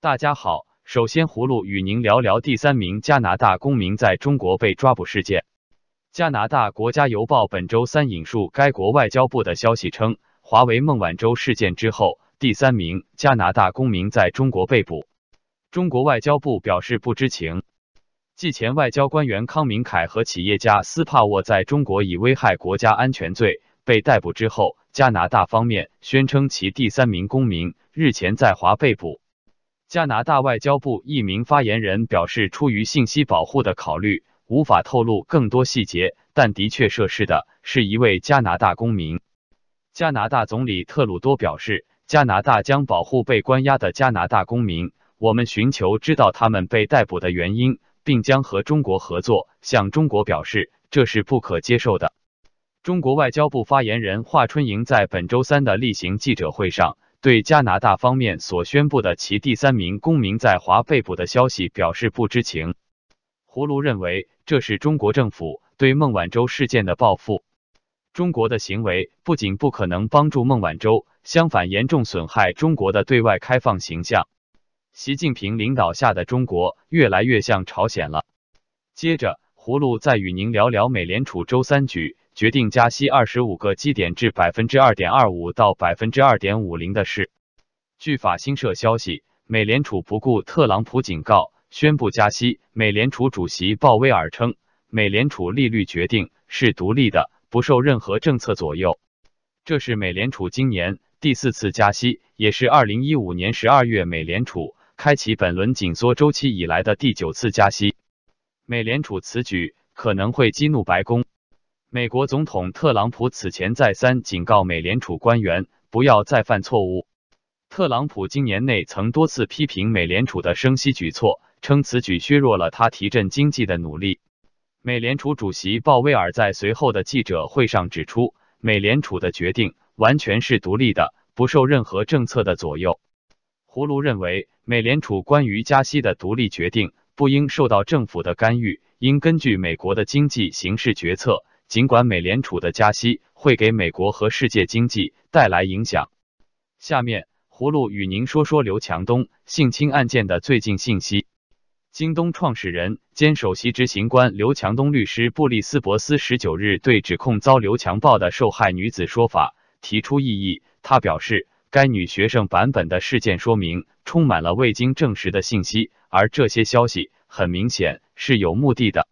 大家好，首先葫芦与您聊聊第三名加拿大公民在中国被抓捕事件。加拿大国家邮报本周三引述该国外交部的消息称，华为孟晚舟事件之后，第三名加拿大公民在中国被捕。中国外交部表示不知情。继前外交官员康明凯和企业家斯帕沃在中国以危害国家安全罪被逮捕之后，加拿大方面宣称其第三名公民日前在华被捕。加拿大外交部一名发言人表示，出于信息保护的考虑，无法透露更多细节，但的确涉事的是一位加拿大公民。加拿大总理特鲁多表示，加拿大将保护被关押的加拿大公民。我们寻求知道他们被逮捕的原因，并将和中国合作。向中国表示，这是不可接受的。中国外交部发言人华春莹在本周三的例行记者会上，对加拿大方面所宣布的其第三名公民在华被捕的消息表示不知情。胡卢认为，这是中国政府对孟晚舟事件的报复。中国的行为不仅不可能帮助孟晚舟，相反严重损害中国的对外开放形象。习近平领导下的中国越来越像朝鲜了。接着，葫芦再与您聊聊美联储周三举决定加息二十五个基点至百分之二点二五到百分之二点五零的事。据法新社消息，美联储不顾特朗普警告。宣布加息。美联储主席鲍威尔称，美联储利率决定是独立的，不受任何政策左右。这是美联储今年第四次加息，也是二零一五年十二月美联储开启本轮紧缩周期以来的第九次加息。美联储此举可能会激怒白宫。美国总统特朗普此前再三警告美联储官员不要再犯错误。特朗普今年内曾多次批评美联储的升息举措。称此举削弱了他提振经济的努力。美联储主席鲍威尔在随后的记者会上指出，美联储的决定完全是独立的，不受任何政策的左右。胡卢认为，美联储关于加息的独立决定不应受到政府的干预，应根据美国的经济形势决策。尽管美联储的加息会给美国和世界经济带来影响。下面，葫芦与您说说刘强东性侵案件的最近信息。京东创始人兼首席执行官刘强东律师布利斯博斯十九日对指控遭刘强暴的受害女子说法提出异议。他表示，该女学生版本的事件说明充满了未经证实的信息，而这些消息很明显是有目的的。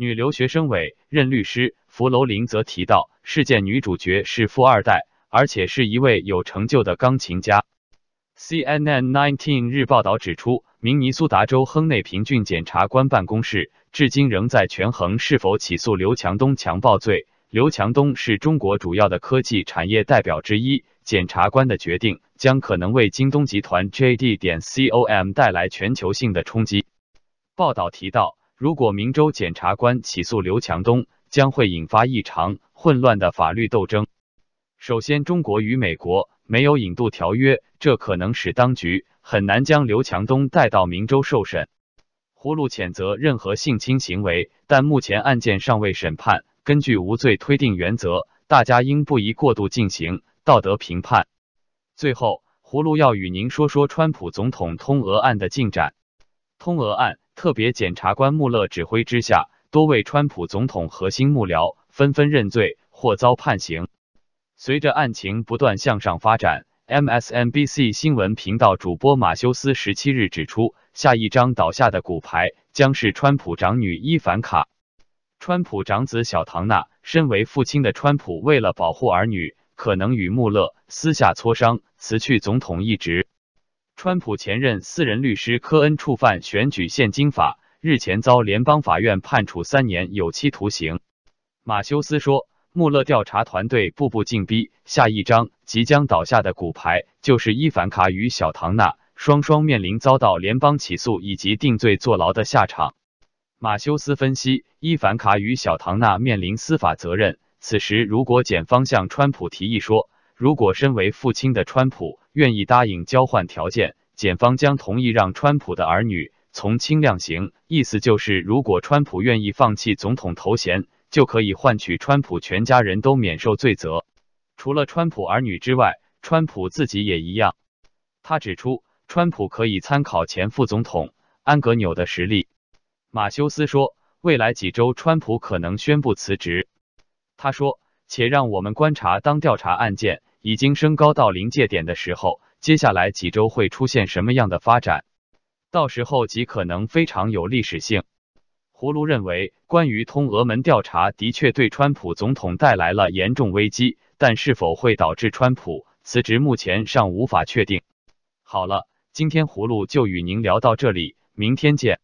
女留学生委任律师弗楼林则提到，事件女主角是富二代，而且是一位有成就的钢琴家。CNN Nineteen 日报道指出。明尼苏达州亨内平郡检察官办公室至今仍在权衡是否起诉刘强东强暴罪。刘强东是中国主要的科技产业代表之一，检察官的决定将可能为京东集团 JD 点 com 带来全球性的冲击。报道提到，如果明州检察官起诉刘强东，将会引发一场混乱的法律斗争。首先，中国与美国没有引渡条约，这可能使当局。很难将刘强东带到明州受审。葫芦谴责任何性侵行为，但目前案件尚未审判。根据无罪推定原则，大家应不宜过度进行道德评判。最后，葫芦要与您说说川普总统通俄案的进展。通俄案特别检察官穆勒指挥之下，多位川普总统核心幕僚纷纷认罪或遭判刑。随着案情不断向上发展。MSNBC 新闻频道主播马修斯十七日指出，下一张倒下的骨牌将是川普长女伊凡卡。川普长子小唐纳，身为父亲的川普，为了保护儿女，可能与穆勒私下磋商辞去总统一职。川普前任私人律师科恩触犯选举现金法，日前遭联邦法院判处三年有期徒刑。马修斯说。穆勒调查团队步步进逼，下一张即将倒下的骨牌就是伊凡卡与小唐纳双双面临遭到联邦起诉以及定罪坐牢的下场。马修斯分析，伊凡卡与小唐纳面临司法责任。此时，如果检方向川普提议说，如果身为父亲的川普愿意答应交换条件，检方将同意让川普的儿女从轻量刑。意思就是，如果川普愿意放弃总统头衔。就可以换取川普全家人都免受罪责，除了川普儿女之外，川普自己也一样。他指出，川普可以参考前副总统安格纽的实力。马修斯说，未来几周川普可能宣布辞职。他说，且让我们观察，当调查案件已经升高到临界点的时候，接下来几周会出现什么样的发展？到时候极可能非常有历史性。葫芦认为，关于通俄门调查的确对川普总统带来了严重危机，但是否会导致川普辞职，目前尚无法确定。好了，今天葫芦就与您聊到这里，明天见。